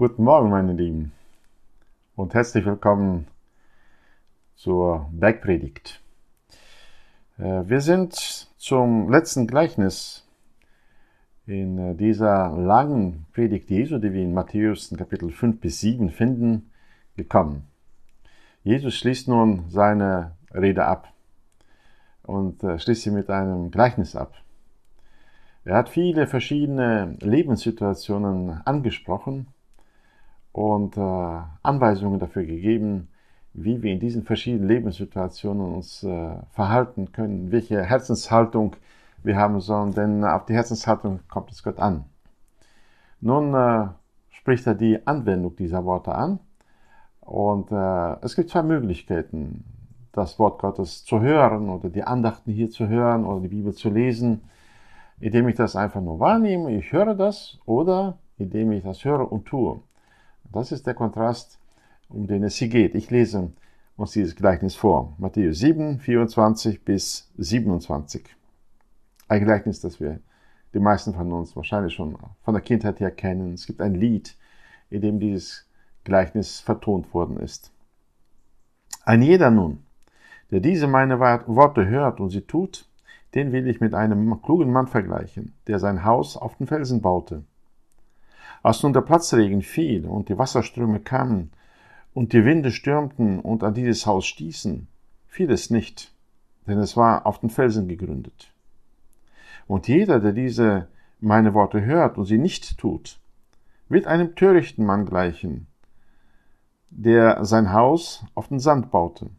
Guten Morgen, meine Lieben, und herzlich willkommen zur Bergpredigt. Äh, wir sind zum letzten Gleichnis in äh, dieser langen Predigt Jesu, die wir in Matthäus Kapitel 5 bis 7 finden, gekommen. Jesus schließt nun seine Rede ab und äh, schließt sie mit einem Gleichnis ab. Er hat viele verschiedene Lebenssituationen angesprochen und äh, Anweisungen dafür gegeben, wie wir in diesen verschiedenen Lebenssituationen uns äh, verhalten können, welche Herzenshaltung wir haben sollen, denn auf die Herzenshaltung kommt es Gott an. Nun äh, spricht er die Anwendung dieser Worte an und äh, es gibt zwei Möglichkeiten, das Wort Gottes zu hören oder die Andachten hier zu hören oder die Bibel zu lesen, indem ich das einfach nur wahrnehme, ich höre das oder indem ich das höre und tue. Das ist der Kontrast, um den es hier geht. Ich lese uns dieses Gleichnis vor. Matthäus 7, 24 bis 27. Ein Gleichnis, das wir die meisten von uns wahrscheinlich schon von der Kindheit her kennen. Es gibt ein Lied, in dem dieses Gleichnis vertont worden ist. Ein jeder nun, der diese meine Worte hört und sie tut, den will ich mit einem klugen Mann vergleichen, der sein Haus auf den Felsen baute. Als nun der Platzregen fiel und die Wasserströme kamen und die Winde stürmten und an dieses Haus stießen, fiel es nicht, denn es war auf den Felsen gegründet. Und jeder, der diese meine Worte hört und sie nicht tut, wird einem törichten Mann gleichen, der sein Haus auf den Sand baute.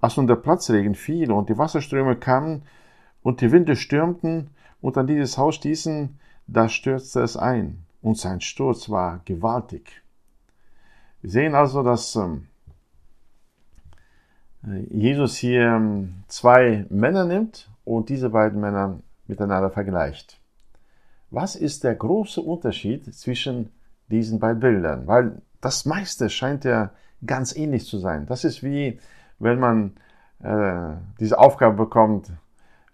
Als nun der Platzregen fiel und die Wasserströme kamen und die Winde stürmten und an dieses Haus stießen, da stürzte es ein und sein Sturz war gewaltig. Wir sehen also, dass ähm, Jesus hier ähm, zwei Männer nimmt und diese beiden Männer miteinander vergleicht. Was ist der große Unterschied zwischen diesen beiden Bildern? Weil das meiste scheint ja ganz ähnlich zu sein. Das ist wie, wenn man äh, diese Aufgabe bekommt,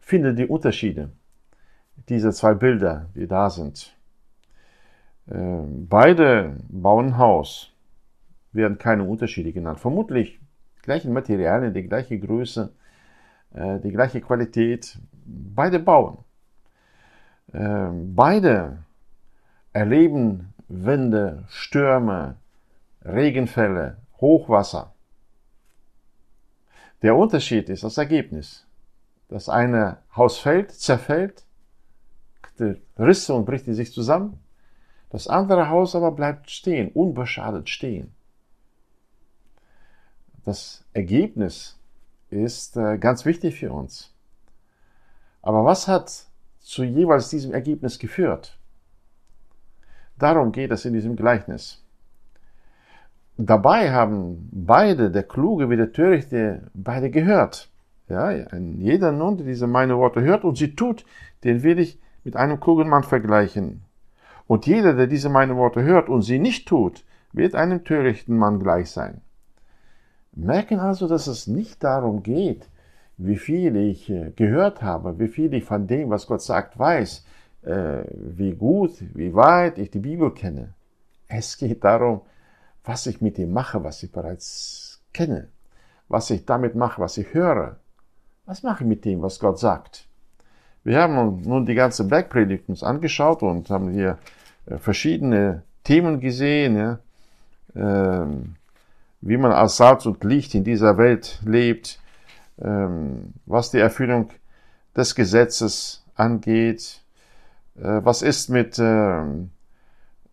finde die Unterschiede dieser zwei Bilder, die da sind. Ähm, beide bauen Haus, werden keine Unterschiede genannt. Vermutlich gleiche Materialien, die gleiche Größe, äh, die gleiche Qualität. Beide bauen. Ähm, beide erleben Winde, Stürme, Regenfälle, Hochwasser. Der Unterschied ist das Ergebnis. Das eine Haus fällt, zerfällt, Risse und bricht sich zusammen. Das andere Haus aber bleibt stehen, unbeschadet stehen. Das Ergebnis ist äh, ganz wichtig für uns. Aber was hat zu jeweils diesem Ergebnis geführt? Darum geht es in diesem Gleichnis. Dabei haben beide, der Kluge wie der Törichte, beide gehört. Ja, jeder nun, der diese meine Worte hört und sie tut, den will ich mit einem klugen Mann vergleichen. Und jeder, der diese meine Worte hört und sie nicht tut, wird einem törichten Mann gleich sein. Merken also, dass es nicht darum geht, wie viel ich äh, gehört habe, wie viel ich von dem, was Gott sagt, weiß, äh, wie gut, wie weit ich die Bibel kenne. Es geht darum, was ich mit dem mache, was ich bereits kenne, was ich damit mache, was ich höre. Was mache ich mit dem, was Gott sagt? Wir haben nun die ganze Bergpredigt uns angeschaut und haben hier verschiedene Themen gesehen, ja, ähm, wie man als Salz und Licht in dieser Welt lebt, ähm, was die Erfüllung des Gesetzes angeht, äh, was ist mit äh,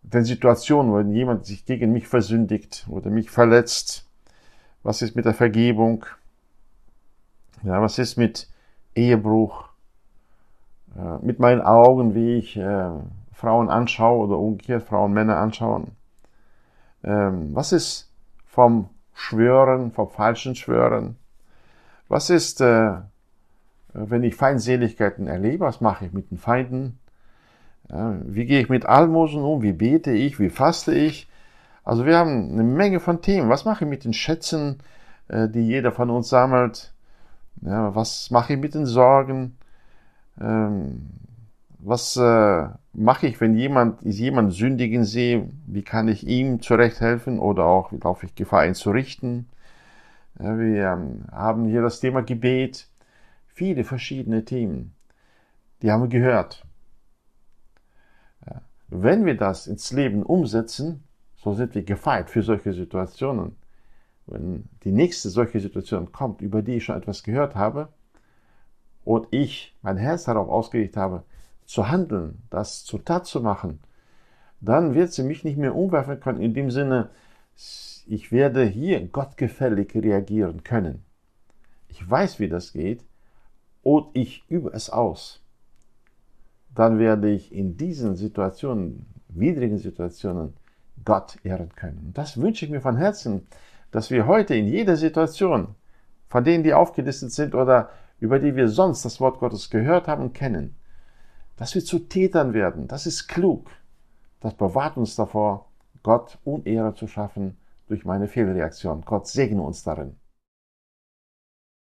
den Situationen, wenn jemand sich gegen mich versündigt oder mich verletzt, was ist mit der Vergebung, ja, was ist mit Ehebruch, äh, mit meinen Augen, wie ich äh, Frauen anschaue oder umgekehrt Frauen Männer anschauen. Ähm, was ist vom Schwören, vom falschen Schwören? Was ist, äh, wenn ich Feindseligkeiten erlebe? Was mache ich mit den Feinden? Ja, wie gehe ich mit Almosen um? Wie bete ich? Wie faste ich? Also wir haben eine Menge von Themen. Was mache ich mit den Schätzen, äh, die jeder von uns sammelt? Ja, was mache ich mit den Sorgen? Ähm, was äh, mache ich, wenn jemand, jemand sündigen sehe? Wie kann ich ihm zurecht helfen oder auch, wie laufe ich Gefahr, ihn zu richten? Ja, wir ähm, haben hier das Thema Gebet. Viele verschiedene Themen. Die haben wir gehört. Ja. Wenn wir das ins Leben umsetzen, so sind wir gefeit für solche Situationen. Wenn die nächste solche Situation kommt, über die ich schon etwas gehört habe, und ich mein Herz darauf ausgelegt habe, zu handeln, das zur Tat zu machen, dann wird sie mich nicht mehr umwerfen können, in dem Sinne, ich werde hier gottgefällig reagieren können. Ich weiß, wie das geht und ich übe es aus. Dann werde ich in diesen Situationen, widrigen Situationen, Gott ehren können. Das wünsche ich mir von Herzen, dass wir heute in jeder Situation, von denen die aufgelistet sind oder über die wir sonst das Wort Gottes gehört haben kennen, dass wir zu Tätern werden. Das ist klug. Das bewahrt uns davor, Gott Unehre zu schaffen durch meine Fehlreaktion. Gott segne uns darin.